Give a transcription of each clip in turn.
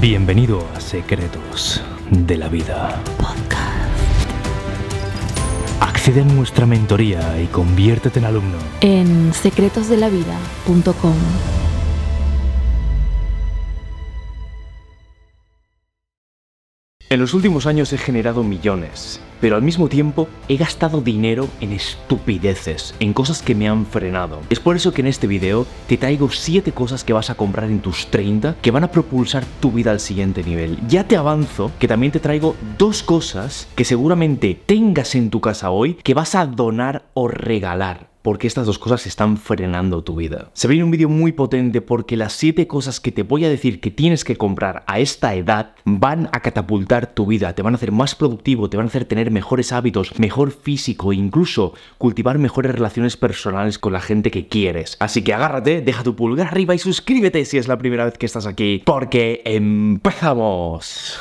Bienvenido a Secretos de la Vida. Accede a nuestra mentoría y conviértete en alumno. en secretosdelavida.com. En los últimos años he generado millones, pero al mismo tiempo he gastado dinero en estupideces, en cosas que me han frenado. Es por eso que en este video te traigo 7 cosas que vas a comprar en tus 30 que van a propulsar tu vida al siguiente nivel. Ya te avanzo que también te traigo dos cosas que seguramente tengas en tu casa hoy que vas a donar o regalar porque estas dos cosas están frenando tu vida. Se viene un vídeo muy potente porque las 7 cosas que te voy a decir que tienes que comprar a esta edad van a catapultar tu vida, te van a hacer más productivo, te van a hacer tener mejores hábitos, mejor físico e incluso cultivar mejores relaciones personales con la gente que quieres. Así que agárrate, deja tu pulgar arriba y suscríbete si es la primera vez que estás aquí, porque empezamos.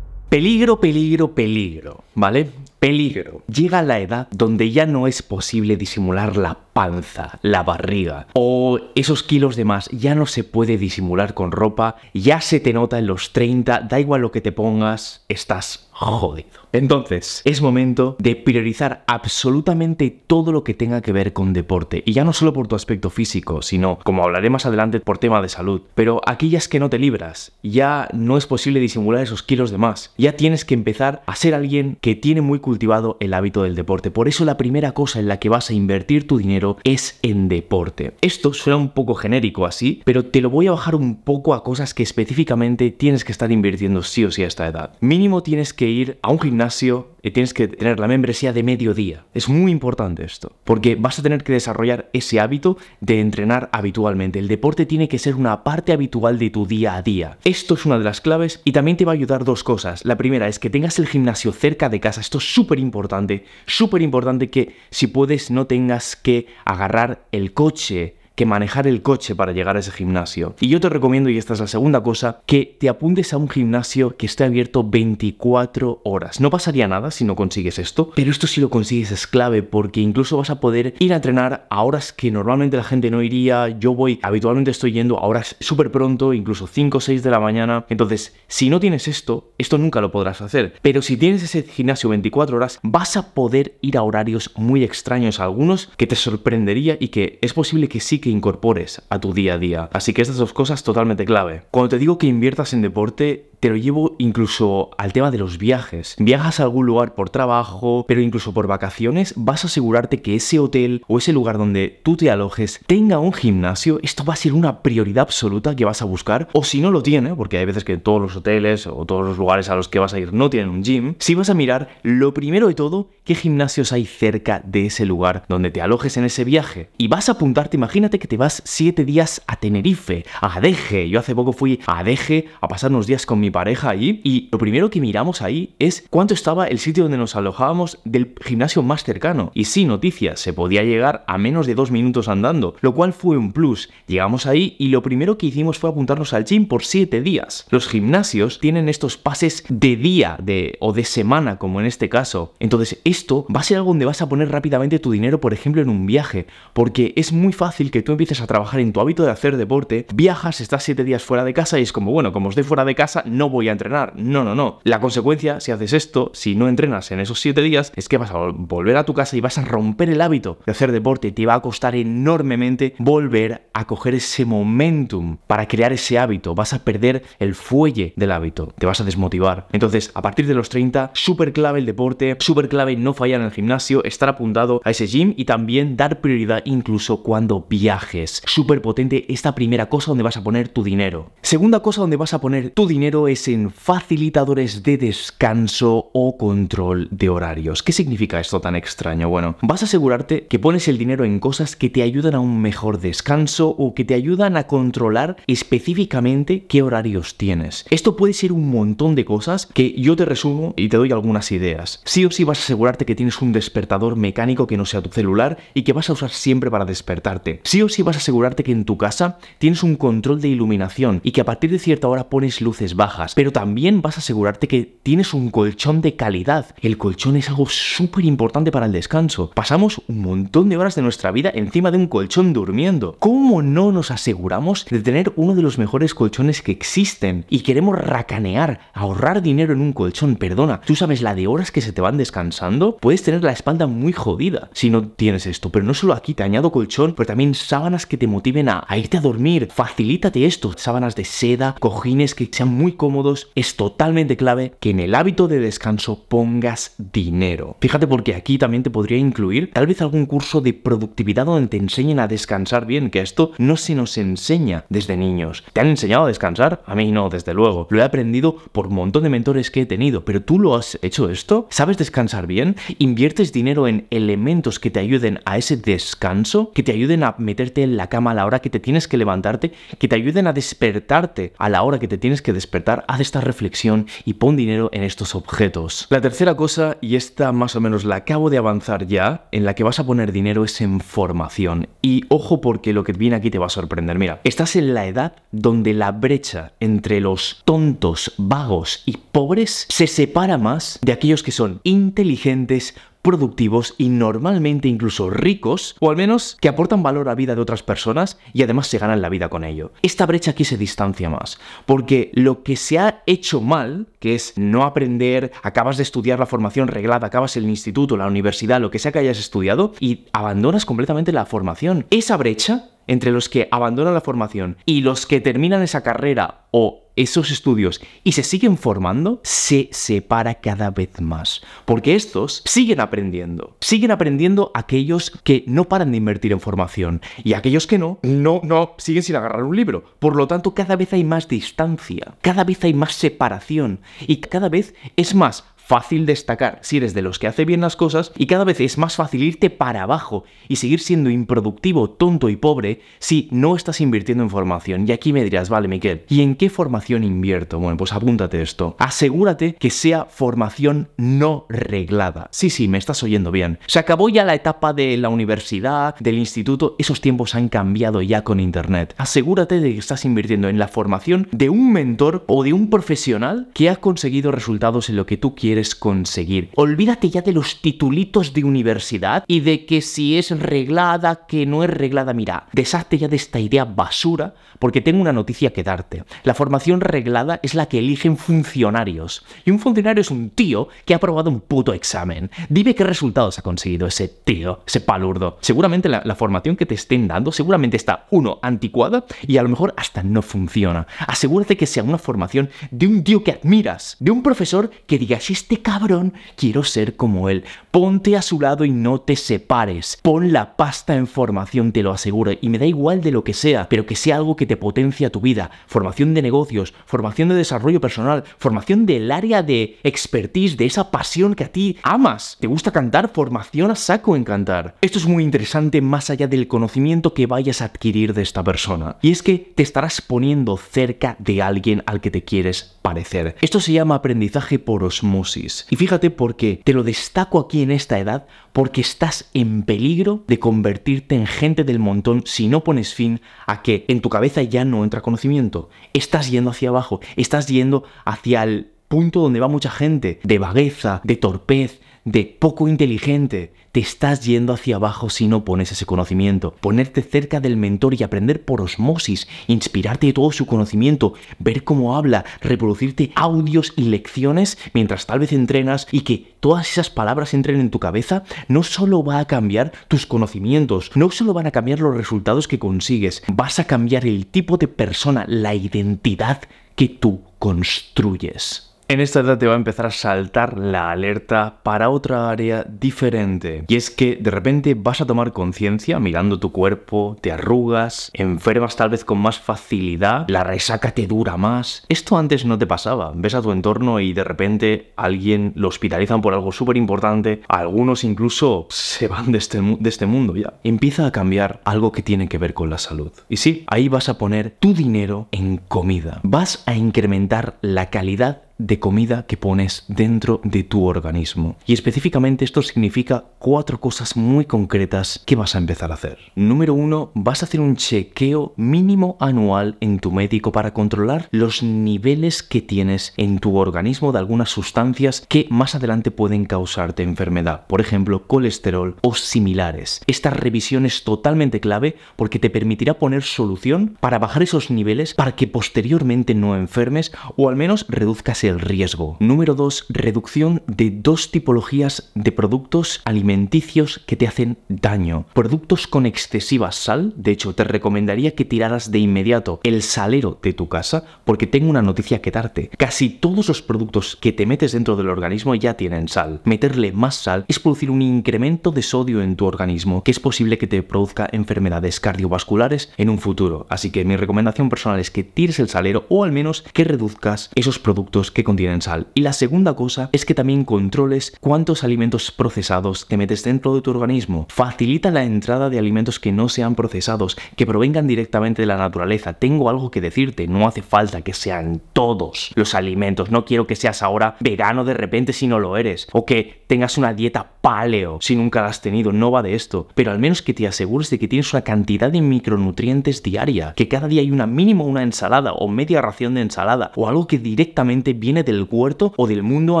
Peligro, peligro, peligro, ¿vale? Peligro. Llega la edad donde ya no es posible disimular la panza, la barriga o esos kilos de más. Ya no se puede disimular con ropa, ya se te nota en los 30, da igual lo que te pongas, estás jodido. Entonces, es momento de priorizar absolutamente todo lo que tenga que ver con deporte. Y ya no solo por tu aspecto físico, sino, como hablaré más adelante, por tema de salud. Pero aquellas que no te libras, ya no es posible disimular esos kilos de más. Ya tienes que empezar a ser alguien que tiene muy cultivado el hábito del deporte. Por eso la primera cosa en la que vas a invertir tu dinero es en deporte. Esto suena un poco genérico así, pero te lo voy a bajar un poco a cosas que específicamente tienes que estar invirtiendo sí o sí a esta edad. Mínimo tienes que ir a un gimnasio y tienes que tener la membresía de mediodía. Es muy importante esto, porque vas a tener que desarrollar ese hábito de entrenar habitualmente. El deporte tiene que ser una parte habitual de tu día a día. Esto es una de las claves y también te va a ayudar dos cosas. La primera es que tengas el gimnasio cerca de casa. Esto es súper importante, súper importante que si puedes no tengas que agarrar el coche que manejar el coche para llegar a ese gimnasio. Y yo te recomiendo, y esta es la segunda cosa, que te apuntes a un gimnasio que esté abierto 24 horas. No pasaría nada si no consigues esto, pero esto si lo consigues es clave porque incluso vas a poder ir a entrenar a horas que normalmente la gente no iría. Yo voy, habitualmente estoy yendo a horas súper pronto, incluso 5 o 6 de la mañana. Entonces, si no tienes esto, esto nunca lo podrás hacer. Pero si tienes ese gimnasio 24 horas, vas a poder ir a horarios muy extraños, algunos que te sorprendería y que es posible que sí que incorpores a tu día a día. Así que estas dos cosas totalmente clave. Cuando te digo que inviertas en deporte, te lo llevo incluso al tema de los viajes. Viajas a algún lugar por trabajo, pero incluso por vacaciones, vas a asegurarte que ese hotel o ese lugar donde tú te alojes tenga un gimnasio. Esto va a ser una prioridad absoluta que vas a buscar. O si no lo tiene, porque hay veces que todos los hoteles o todos los lugares a los que vas a ir no tienen un gym, si vas a mirar lo primero de todo, qué gimnasios hay cerca de ese lugar donde te alojes en ese viaje. Y vas a apuntarte, imagínate que te vas 7 días a Tenerife, a Adeje. Yo hace poco fui a Adeje a pasar unos días con mi pareja allí y lo primero que miramos ahí es cuánto estaba el sitio donde nos alojábamos del gimnasio más cercano. Y sí, noticias, se podía llegar a menos de dos minutos andando, lo cual fue un plus. Llegamos ahí y lo primero que hicimos fue apuntarnos al gym por 7 días. Los gimnasios tienen estos pases de día de, o de semana, como en este caso. Entonces, esto va a ser algo donde vas a poner rápidamente tu dinero, por ejemplo, en un viaje, porque es muy fácil que tú empieces a trabajar en tu hábito de hacer deporte, viajas, estás 7 días fuera de casa y es como, bueno, como estoy fuera de casa, no voy a entrenar. No, no, no. La consecuencia, si haces esto, si no entrenas en esos 7 días, es que vas a volver a tu casa y vas a romper el hábito de hacer deporte. Te va a costar enormemente volver a coger ese momentum para crear ese hábito. Vas a perder el fuelle del hábito. Te vas a desmotivar. Entonces, a partir de los 30, súper clave el deporte, súper clave no fallar en el gimnasio, estar apuntado a ese gym y también dar prioridad incluso cuando viajes. Súper potente esta primera cosa donde vas a poner tu dinero. Segunda cosa donde vas a poner tu dinero es en facilitadores de descanso o control de horarios. ¿Qué significa esto tan extraño? Bueno, vas a asegurarte que pones el dinero en cosas que te ayudan a un mejor descanso o que te ayudan a controlar específicamente qué horarios tienes. Esto puede ser un montón de cosas que yo te resumo y te doy algunas ideas. Sí o sí vas a asegurarte que tienes un despertador mecánico que no sea tu celular y que vas a usar siempre para despertarte. Sí o sí vas a asegurarte que en tu casa tienes un control de iluminación y que a partir de cierta hora pones luces bajas pero también vas a asegurarte que tienes un colchón de calidad. El colchón es algo súper importante para el descanso. Pasamos un montón de horas de nuestra vida encima de un colchón durmiendo. ¿Cómo no nos aseguramos de tener uno de los mejores colchones que existen? Y queremos racanear, ahorrar dinero en un colchón, perdona. ¿Tú sabes la de horas que se te van descansando? Puedes tener la espalda muy jodida si no tienes esto, pero no solo aquí, te añado colchón, pero también sábanas que te motiven a, a irte a dormir. Facilítate esto, sábanas de seda, cojines que sean muy cómodos. Es totalmente clave que en el hábito de descanso pongas dinero. Fíjate porque aquí también te podría incluir tal vez algún curso de productividad donde te enseñen a descansar bien, que esto no se nos enseña desde niños. ¿Te han enseñado a descansar? A mí no, desde luego. Lo he aprendido por un montón de mentores que he tenido, pero tú lo has hecho esto? ¿Sabes descansar bien? ¿Inviertes dinero en elementos que te ayuden a ese descanso? ¿Que te ayuden a meterte en la cama a la hora que te tienes que levantarte? ¿Que te ayuden a despertarte a la hora que te tienes que despertar? Haz esta reflexión y pon dinero en estos objetos. La tercera cosa, y esta más o menos la acabo de avanzar ya, en la que vas a poner dinero es en formación. Y ojo porque lo que viene aquí te va a sorprender. Mira, estás en la edad donde la brecha entre los tontos, vagos y pobres se separa más de aquellos que son inteligentes, productivos y normalmente incluso ricos, o al menos que aportan valor a la vida de otras personas y además se ganan la vida con ello. Esta brecha aquí se distancia más, porque lo que se ha hecho mal, que es no aprender, acabas de estudiar la formación reglada, acabas el instituto, la universidad, lo que sea que hayas estudiado, y abandonas completamente la formación. Esa brecha entre los que abandonan la formación y los que terminan esa carrera o esos estudios y se siguen formando, se separa cada vez más. Porque estos siguen aprendiendo. Siguen aprendiendo aquellos que no paran de invertir en formación. Y aquellos que no, no, no, siguen sin agarrar un libro. Por lo tanto, cada vez hay más distancia. Cada vez hay más separación. Y cada vez es más fácil destacar si eres de los que hace bien las cosas y cada vez es más fácil irte para abajo y seguir siendo improductivo, tonto y pobre si no estás invirtiendo en formación. Y aquí me dirás, vale, Miquel, ¿y en qué formación invierto? Bueno, pues apúntate esto. Asegúrate que sea formación no reglada. Sí, sí, me estás oyendo bien. Se acabó ya la etapa de la universidad, del instituto, esos tiempos han cambiado ya con Internet. Asegúrate de que estás invirtiendo en la formación de un mentor o de un profesional que ha conseguido resultados en lo que tú quieres quieres conseguir. Olvídate ya de los titulitos de universidad y de que si es reglada, que no es reglada. Mira, deshazte ya de esta idea basura porque tengo una noticia que darte. La formación reglada es la que eligen funcionarios. Y un funcionario es un tío que ha aprobado un puto examen. Dime qué resultados ha conseguido ese tío, ese palurdo. Seguramente la, formación que te estén dando, seguramente está, uno, anticuada y a lo mejor hasta no funciona. Asegúrate que sea una formación de un tío que admiras, de un profesor que diga, si este cabrón, quiero ser como él. Ponte a su lado y no te separes. Pon la pasta en formación, te lo aseguro. Y me da igual de lo que sea, pero que sea algo que te potencia tu vida. Formación de negocios, formación de desarrollo personal, formación del área de expertise, de esa pasión que a ti amas. ¿Te gusta cantar? Formación a saco en cantar. Esto es muy interesante más allá del conocimiento que vayas a adquirir de esta persona. Y es que te estarás poniendo cerca de alguien al que te quieres parecer. Esto se llama aprendizaje por osmosis y fíjate porque te lo destaco aquí en esta edad, porque estás en peligro de convertirte en gente del montón si no pones fin a que en tu cabeza ya no entra conocimiento. Estás yendo hacia abajo, estás yendo hacia el punto donde va mucha gente, de vagueza, de torpez, de poco inteligente, te estás yendo hacia abajo si no pones ese conocimiento. Ponerte cerca del mentor y aprender por osmosis, inspirarte de todo su conocimiento, ver cómo habla, reproducirte audios y lecciones mientras tal vez entrenas y que todas esas palabras entren en tu cabeza, no solo va a cambiar tus conocimientos, no solo van a cambiar los resultados que consigues, vas a cambiar el tipo de persona, la identidad que tú construyes. En esta edad te va a empezar a saltar la alerta para otra área diferente. Y es que de repente vas a tomar conciencia mirando tu cuerpo, te arrugas, enfermas tal vez con más facilidad, la resaca te dura más. Esto antes no te pasaba. Ves a tu entorno y de repente alguien lo hospitalizan por algo súper importante. Algunos incluso se van de este, de este mundo ya. Empieza a cambiar algo que tiene que ver con la salud. Y sí, ahí vas a poner tu dinero en comida. Vas a incrementar la calidad de comida que pones dentro de tu organismo. Y específicamente esto significa cuatro cosas muy concretas que vas a empezar a hacer. Número uno, vas a hacer un chequeo mínimo anual en tu médico para controlar los niveles que tienes en tu organismo de algunas sustancias que más adelante pueden causarte enfermedad, por ejemplo, colesterol o similares. Esta revisión es totalmente clave porque te permitirá poner solución para bajar esos niveles para que posteriormente no enfermes o al menos reduzcas el riesgo. Número 2. Reducción de dos tipologías de productos alimenticios que te hacen daño. Productos con excesiva sal, de hecho te recomendaría que tiraras de inmediato el salero de tu casa porque tengo una noticia que darte. Casi todos los productos que te metes dentro del organismo ya tienen sal. Meterle más sal es producir un incremento de sodio en tu organismo que es posible que te produzca enfermedades cardiovasculares en un futuro. Así que mi recomendación personal es que tires el salero o al menos que reduzcas esos productos que contienen sal. Y la segunda cosa es que también controles cuántos alimentos procesados te metes dentro de tu organismo. Facilita la entrada de alimentos que no sean procesados, que provengan directamente de la naturaleza. Tengo algo que decirte, no hace falta que sean todos los alimentos. No quiero que seas ahora vegano de repente si no lo eres, o que tengas una dieta paleo si nunca la has tenido, no va de esto. Pero al menos que te asegures de que tienes una cantidad de micronutrientes diaria, que cada día hay una mínimo una ensalada o media ración de ensalada, o algo que directamente viene del huerto o del mundo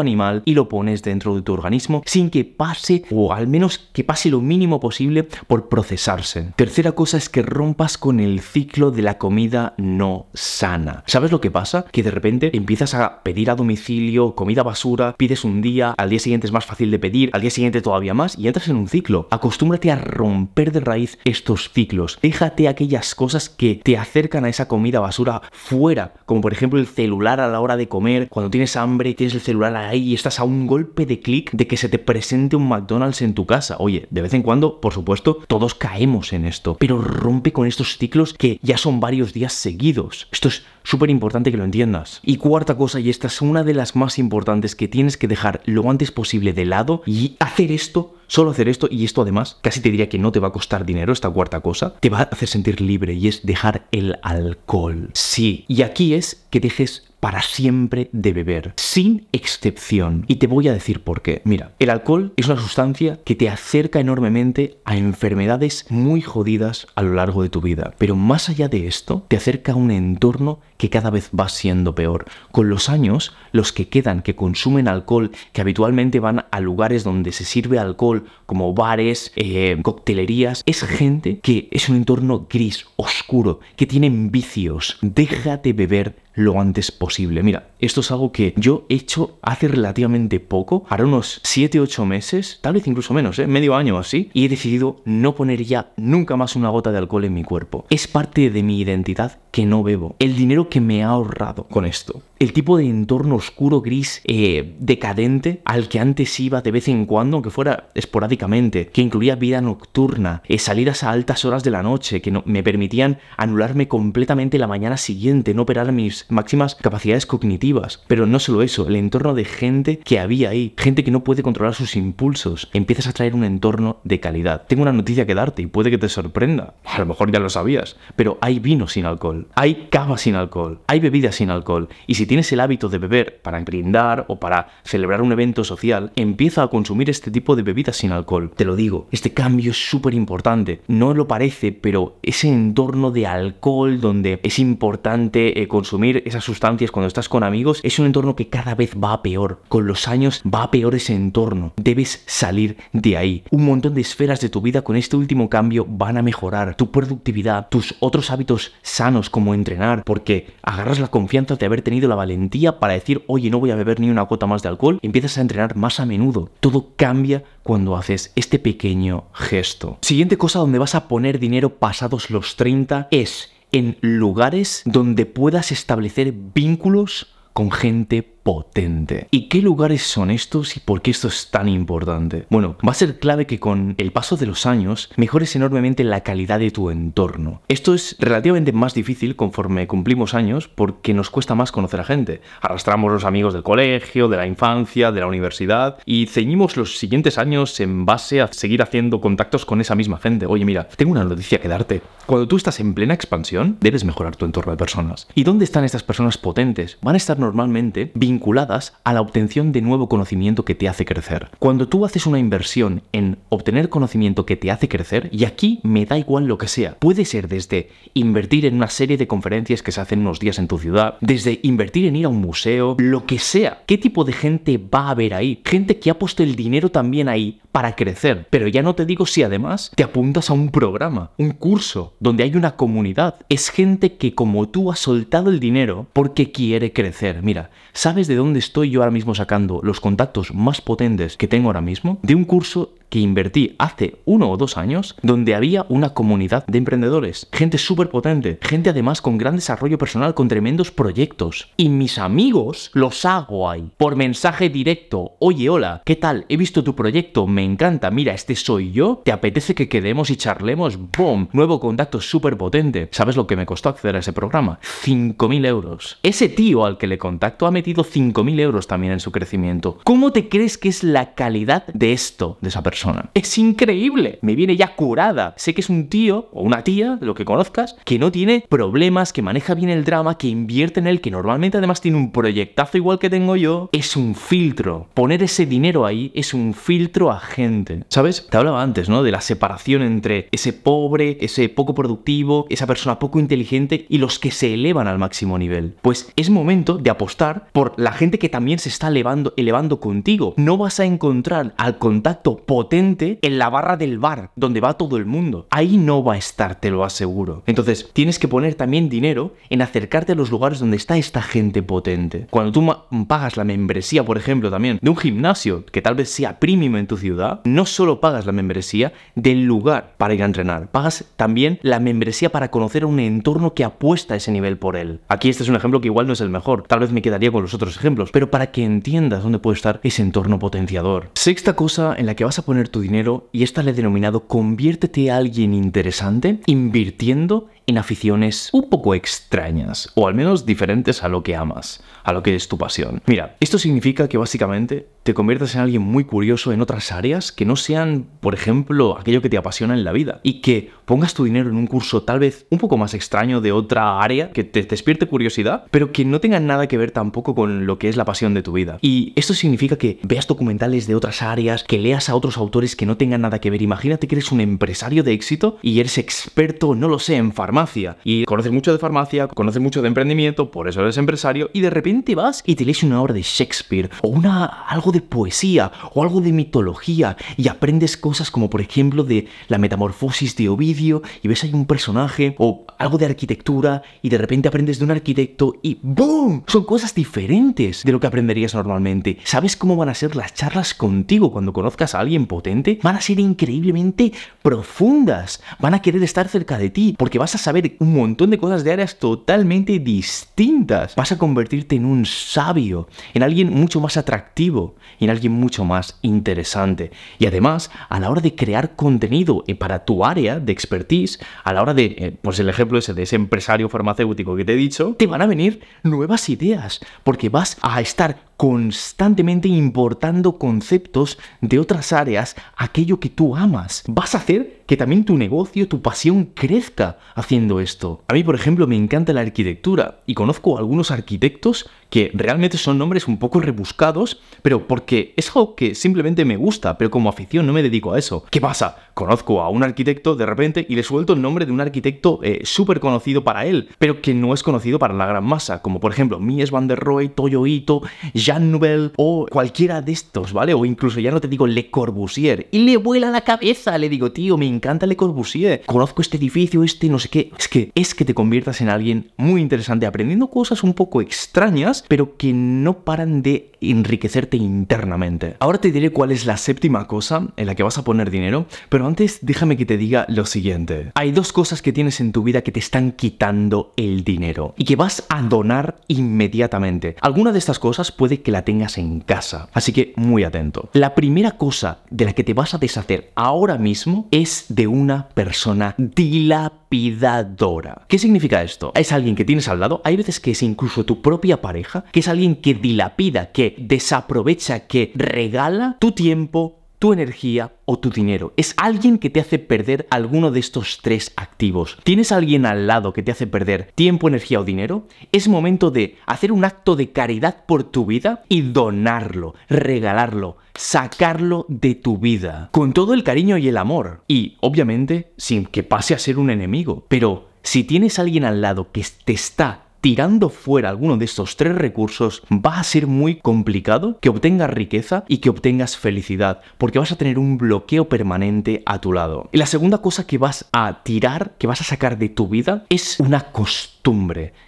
animal y lo pones dentro de tu organismo sin que pase, o al menos que pase lo mínimo posible por procesarse. Tercera cosa es que rompas con el ciclo de la comida no sana. ¿Sabes lo que pasa? Que de repente empiezas a pedir a domicilio comida basura, pides un día, al día siguiente es más fácil de pedir, al día siguiente todavía más y entras en un ciclo. Acostúmbrate a romper de raíz estos ciclos. Déjate aquellas cosas que te acercan a esa comida basura fuera, como por ejemplo el celular a la hora de comer, cuando tienes hambre y tienes el celular ahí y estás a un golpe de clic de que se te presente un McDonald's en tu casa. Oye, de vez en cuando, por supuesto, todos caemos en esto, pero rompe con estos ciclos que ya son varios días seguidos. Esto es súper importante que lo entiendas. Y cuarta cosa, y esta es una de las más importantes que tienes que dejar lo antes posible de lado y hacer esto solo hacer esto y esto además, casi te diría que no te va a costar dinero esta cuarta cosa, te va a hacer sentir libre y es dejar el alcohol. Sí, y aquí es que dejes para siempre de beber, sin excepción. Y te voy a decir por qué. Mira, el alcohol es una sustancia que te acerca enormemente a enfermedades muy jodidas a lo largo de tu vida. Pero más allá de esto, te acerca a un entorno que cada vez va siendo peor. Con los años, los que quedan, que consumen alcohol, que habitualmente van a lugares donde se sirve alcohol, como bares, eh, coctelerías, es gente que es un entorno gris, oscuro, que tienen vicios. Deja de beber lo antes posible. Mira, esto es algo que yo he hecho hace relativamente poco, ahora unos 7, 8 meses, tal vez incluso menos, ¿eh? medio año así, y he decidido no poner ya nunca más una gota de alcohol en mi cuerpo. Es parte de mi identidad que no bebo. El dinero que me ha ahorrado con esto. El tipo de entorno oscuro, gris, eh, decadente al que antes iba de vez en cuando, aunque fuera esporádicamente, que incluía vida nocturna, eh, salidas a altas horas de la noche, que me permitían anularme completamente la mañana siguiente, no operar mis máximas capacidades cognitivas. Pero no solo eso, el entorno de gente que había ahí, gente que no puede controlar sus impulsos, empiezas a traer un entorno de calidad. Tengo una noticia que darte y puede que te sorprenda. A lo mejor ya lo sabías, pero hay vino sin alcohol, hay cava sin alcohol, hay bebidas sin alcohol. Y si tienes el hábito de beber para brindar o para celebrar un evento social, empieza a consumir este tipo de bebidas sin alcohol. Te lo digo, este cambio es súper importante. No lo parece, pero ese entorno de alcohol donde es importante eh, consumir esas sustancias cuando estás con amigos es un entorno que cada vez va a peor. Con los años va a peor ese entorno. Debes salir de ahí. Un montón de esferas de tu vida con este último cambio van a mejorar. Tu productividad, tus otros hábitos sanos como entrenar, porque agarras la confianza de haber tenido la valentía para decir, oye, no voy a beber ni una gota más de alcohol, empiezas a entrenar más a menudo. Todo cambia cuando haces este pequeño gesto. Siguiente cosa donde vas a poner dinero pasados los 30 es en lugares donde puedas establecer vínculos con gente potente. ¿Y qué lugares son estos y por qué esto es tan importante? Bueno, va a ser clave que con el paso de los años mejores enormemente la calidad de tu entorno. Esto es relativamente más difícil conforme cumplimos años porque nos cuesta más conocer a gente. Arrastramos los amigos del colegio, de la infancia, de la universidad y ceñimos los siguientes años en base a seguir haciendo contactos con esa misma gente. Oye, mira, tengo una noticia que darte. Cuando tú estás en plena expansión, debes mejorar tu entorno de personas. ¿Y dónde están estas personas potentes? Van a estar normalmente vinculadas vinculadas a la obtención de nuevo conocimiento que te hace crecer. Cuando tú haces una inversión en obtener conocimiento que te hace crecer, y aquí me da igual lo que sea, puede ser desde invertir en una serie de conferencias que se hacen unos días en tu ciudad, desde invertir en ir a un museo, lo que sea, ¿qué tipo de gente va a haber ahí? Gente que ha puesto el dinero también ahí para crecer, pero ya no te digo si además te apuntas a un programa, un curso, donde hay una comunidad. Es gente que como tú ha soltado el dinero porque quiere crecer. Mira, ¿sabes de dónde estoy yo ahora mismo sacando los contactos más potentes que tengo ahora mismo? De un curso que invertí hace uno o dos años, donde había una comunidad de emprendedores, gente súper potente, gente además con gran desarrollo personal, con tremendos proyectos. Y mis amigos los hago ahí, por mensaje directo. Oye, hola, ¿qué tal? He visto tu proyecto, me encanta, mira, este soy yo, ¿te apetece que quedemos y charlemos? ¡Boom! Nuevo contacto súper potente. ¿Sabes lo que me costó acceder a ese programa? 5.000 euros. Ese tío al que le contacto ha metido 5.000 euros también en su crecimiento. ¿Cómo te crees que es la calidad de esto, de esa persona? Es increíble. Me viene ya curada. Sé que es un tío o una tía, lo que conozcas, que no tiene problemas, que maneja bien el drama, que invierte en él, que normalmente además tiene un proyectazo igual que tengo yo. Es un filtro. Poner ese dinero ahí es un filtro a gente. ¿Sabes? Te hablaba antes, ¿no? De la separación entre ese pobre, ese poco productivo, esa persona poco inteligente y los que se elevan al máximo nivel. Pues es momento de apostar por la gente que también se está elevando, elevando contigo. No vas a encontrar al contacto en la barra del bar, donde va todo el mundo. Ahí no va a estar, te lo aseguro. Entonces, tienes que poner también dinero en acercarte a los lugares donde está esta gente potente. Cuando tú pagas la membresía, por ejemplo, también de un gimnasio que tal vez sea premium en tu ciudad, no solo pagas la membresía del lugar para ir a entrenar, pagas también la membresía para conocer un entorno que apuesta a ese nivel por él. Aquí este es un ejemplo que igual no es el mejor, tal vez me quedaría con los otros ejemplos, pero para que entiendas dónde puede estar ese entorno potenciador. Sexta cosa en la que vas a poner tu dinero y esta le he denominado conviértete a alguien interesante invirtiendo en aficiones un poco extrañas, o al menos diferentes a lo que amas, a lo que es tu pasión. Mira, esto significa que básicamente te conviertas en alguien muy curioso en otras áreas que no sean, por ejemplo, aquello que te apasiona en la vida, y que pongas tu dinero en un curso tal vez un poco más extraño de otra área, que te despierte curiosidad, pero que no tenga nada que ver tampoco con lo que es la pasión de tu vida. Y esto significa que veas documentales de otras áreas, que leas a otros autores que no tengan nada que ver. Imagínate que eres un empresario de éxito y eres experto, no lo sé, en farmacia y conoces mucho de farmacia, conoces mucho de emprendimiento, por eso eres empresario y de repente vas y te lees una obra de Shakespeare o una algo de poesía o algo de mitología y aprendes cosas como por ejemplo de la metamorfosis de Ovidio y ves ahí un personaje o algo de arquitectura y de repente aprendes de un arquitecto y ¡boom! Son cosas diferentes de lo que aprenderías normalmente. ¿Sabes cómo van a ser las charlas contigo cuando conozcas a alguien potente? Van a ser increíblemente profundas. Van a querer estar cerca de ti porque vas a saber un montón de cosas de áreas totalmente distintas. Vas a convertirte en un sabio, en alguien mucho más atractivo, en alguien mucho más interesante. Y además, a la hora de crear contenido eh, para tu área de expertise, a la hora de, eh, pues el ejemplo ese de ese empresario farmacéutico que te he dicho, te van a venir nuevas ideas, porque vas a estar constantemente importando conceptos de otras áreas, aquello que tú amas. Vas a hacer que también tu negocio, tu pasión crezca haciendo esto. A mí, por ejemplo, me encanta la arquitectura y conozco a algunos arquitectos que realmente son nombres un poco rebuscados, pero porque es algo que simplemente me gusta, pero como afición no me dedico a eso. ¿Qué pasa? Conozco a un arquitecto de repente y le suelto el nombre de un arquitecto eh, súper conocido para él, pero que no es conocido para la gran masa, como por ejemplo Mies van der Rohe, Toyo Ito, Jean Nouvel o cualquiera de estos, ¿vale? O incluso ya no te digo Le Corbusier. Y le vuela la cabeza, le digo, tío, me encanta Le Corbusier, conozco este edificio, este no sé qué. Es que es que te conviertas en alguien muy interesante aprendiendo cosas un poco extrañas pero que no paran de enriquecerte internamente. Ahora te diré cuál es la séptima cosa en la que vas a poner dinero, pero antes déjame que te diga lo siguiente. Hay dos cosas que tienes en tu vida que te están quitando el dinero y que vas a donar inmediatamente. Alguna de estas cosas puede que la tengas en casa, así que muy atento. La primera cosa de la que te vas a deshacer ahora mismo es de una persona dilapidadora. ¿Qué significa esto? Es alguien que tienes al lado, hay veces que es incluso tu propia pareja, que es alguien que dilapida, que desaprovecha, que regala tu tiempo, tu energía o tu dinero. Es alguien que te hace perder alguno de estos tres activos. ¿Tienes alguien al lado que te hace perder tiempo, energía o dinero? Es momento de hacer un acto de caridad por tu vida y donarlo, regalarlo, sacarlo de tu vida. Con todo el cariño y el amor. Y, obviamente, sin que pase a ser un enemigo. Pero si tienes alguien al lado que te está tirando fuera alguno de estos tres recursos, va a ser muy complicado que obtengas riqueza y que obtengas felicidad, porque vas a tener un bloqueo permanente a tu lado. Y la segunda cosa que vas a tirar, que vas a sacar de tu vida, es una costumbre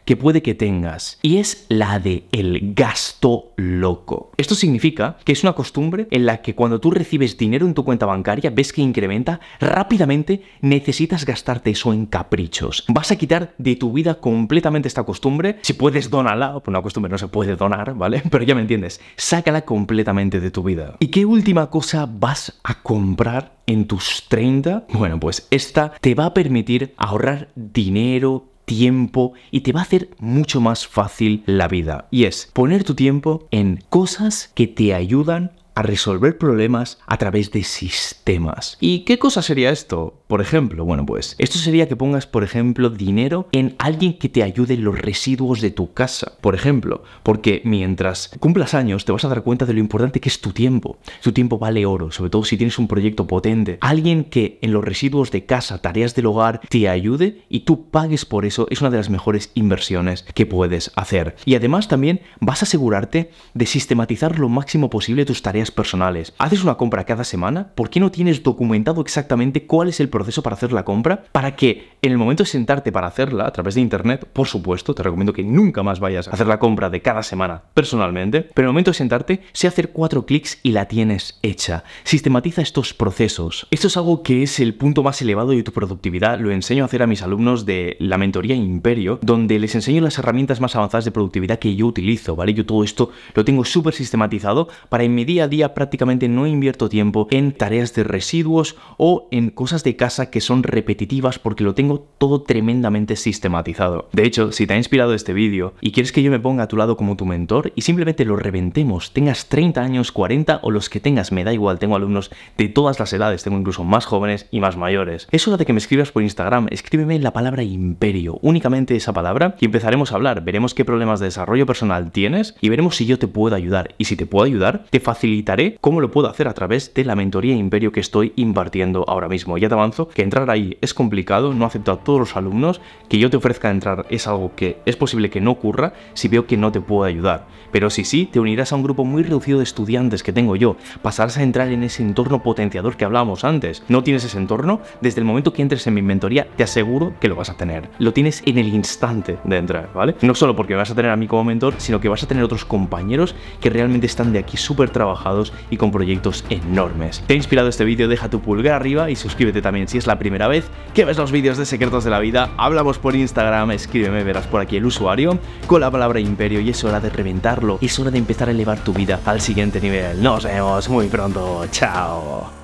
que puede que tengas, y es la de el gasto loco. Esto significa que es una costumbre en la que cuando tú recibes dinero en tu cuenta bancaria, ves que incrementa, rápidamente necesitas gastarte eso en caprichos. Vas a quitar de tu vida completamente esta costumbre si puedes, donarla. Pues una costumbre no se puede donar, ¿vale? Pero ya me entiendes. Sácala completamente de tu vida. ¿Y qué última cosa vas a comprar en tus 30? Bueno, pues esta te va a permitir ahorrar dinero, tiempo y te va a hacer mucho más fácil la vida. Y es poner tu tiempo en cosas que te ayudan a resolver problemas a través de sistemas. ¿Y qué cosa sería esto? Por ejemplo, bueno, pues esto sería que pongas, por ejemplo, dinero en alguien que te ayude en los residuos de tu casa. Por ejemplo, porque mientras cumplas años te vas a dar cuenta de lo importante que es tu tiempo. Tu tiempo vale oro, sobre todo si tienes un proyecto potente. Alguien que en los residuos de casa, tareas del hogar, te ayude y tú pagues por eso es una de las mejores inversiones que puedes hacer. Y además también vas a asegurarte de sistematizar lo máximo posible tus tareas personales. Haces una compra cada semana, ¿por qué no tienes documentado exactamente cuál es el proceso para hacer la compra? Para que en el momento de sentarte para hacerla a través de internet, por supuesto, te recomiendo que nunca más vayas a hacer la compra de cada semana personalmente, pero en el momento de sentarte, sé hacer cuatro clics y la tienes hecha. Sistematiza estos procesos. Esto es algo que es el punto más elevado de tu productividad. Lo enseño a hacer a mis alumnos de la mentoría Imperio, donde les enseño las herramientas más avanzadas de productividad que yo utilizo, ¿vale? Yo todo esto lo tengo súper sistematizado para en mi día a día prácticamente no invierto tiempo en tareas de residuos o en cosas de casa que son repetitivas porque lo tengo todo tremendamente sistematizado. De hecho, si te ha inspirado este vídeo y quieres que yo me ponga a tu lado como tu mentor y simplemente lo reventemos, tengas 30 años, 40 o los que tengas, me da igual, tengo alumnos de todas las edades, tengo incluso más jóvenes y más mayores. Es hora de que me escribas por Instagram, escríbeme la palabra imperio, únicamente esa palabra y empezaremos a hablar, veremos qué problemas de desarrollo personal tienes y veremos si yo te puedo ayudar y si te puedo ayudar, te facilitaré cómo lo puedo hacer a través de la mentoría Imperio que estoy impartiendo ahora mismo. Ya te avanzo que entrar ahí es complicado, no acepto a todos los alumnos, que yo te ofrezca entrar es algo que es posible que no ocurra si veo que no te puedo ayudar. Pero si sí, te unirás a un grupo muy reducido de estudiantes que tengo yo, pasarás a entrar en ese entorno potenciador que hablábamos antes. ¿No tienes ese entorno? Desde el momento que entres en mi mentoría, te aseguro que lo vas a tener. Lo tienes en el instante de entrar, ¿vale? No solo porque vas a tener a mí como mentor, sino que vas a tener otros compañeros que realmente están de aquí súper trabajados y con proyectos enormes. ¿Te ha inspirado este vídeo? Deja tu pulgar arriba y suscríbete también si es la primera vez que ves los vídeos de Secretos de la Vida. Hablamos por Instagram, escríbeme, verás por aquí el usuario con la palabra imperio y es hora de reventarlo. Es hora de empezar a elevar tu vida al siguiente nivel. Nos vemos muy pronto. Chao.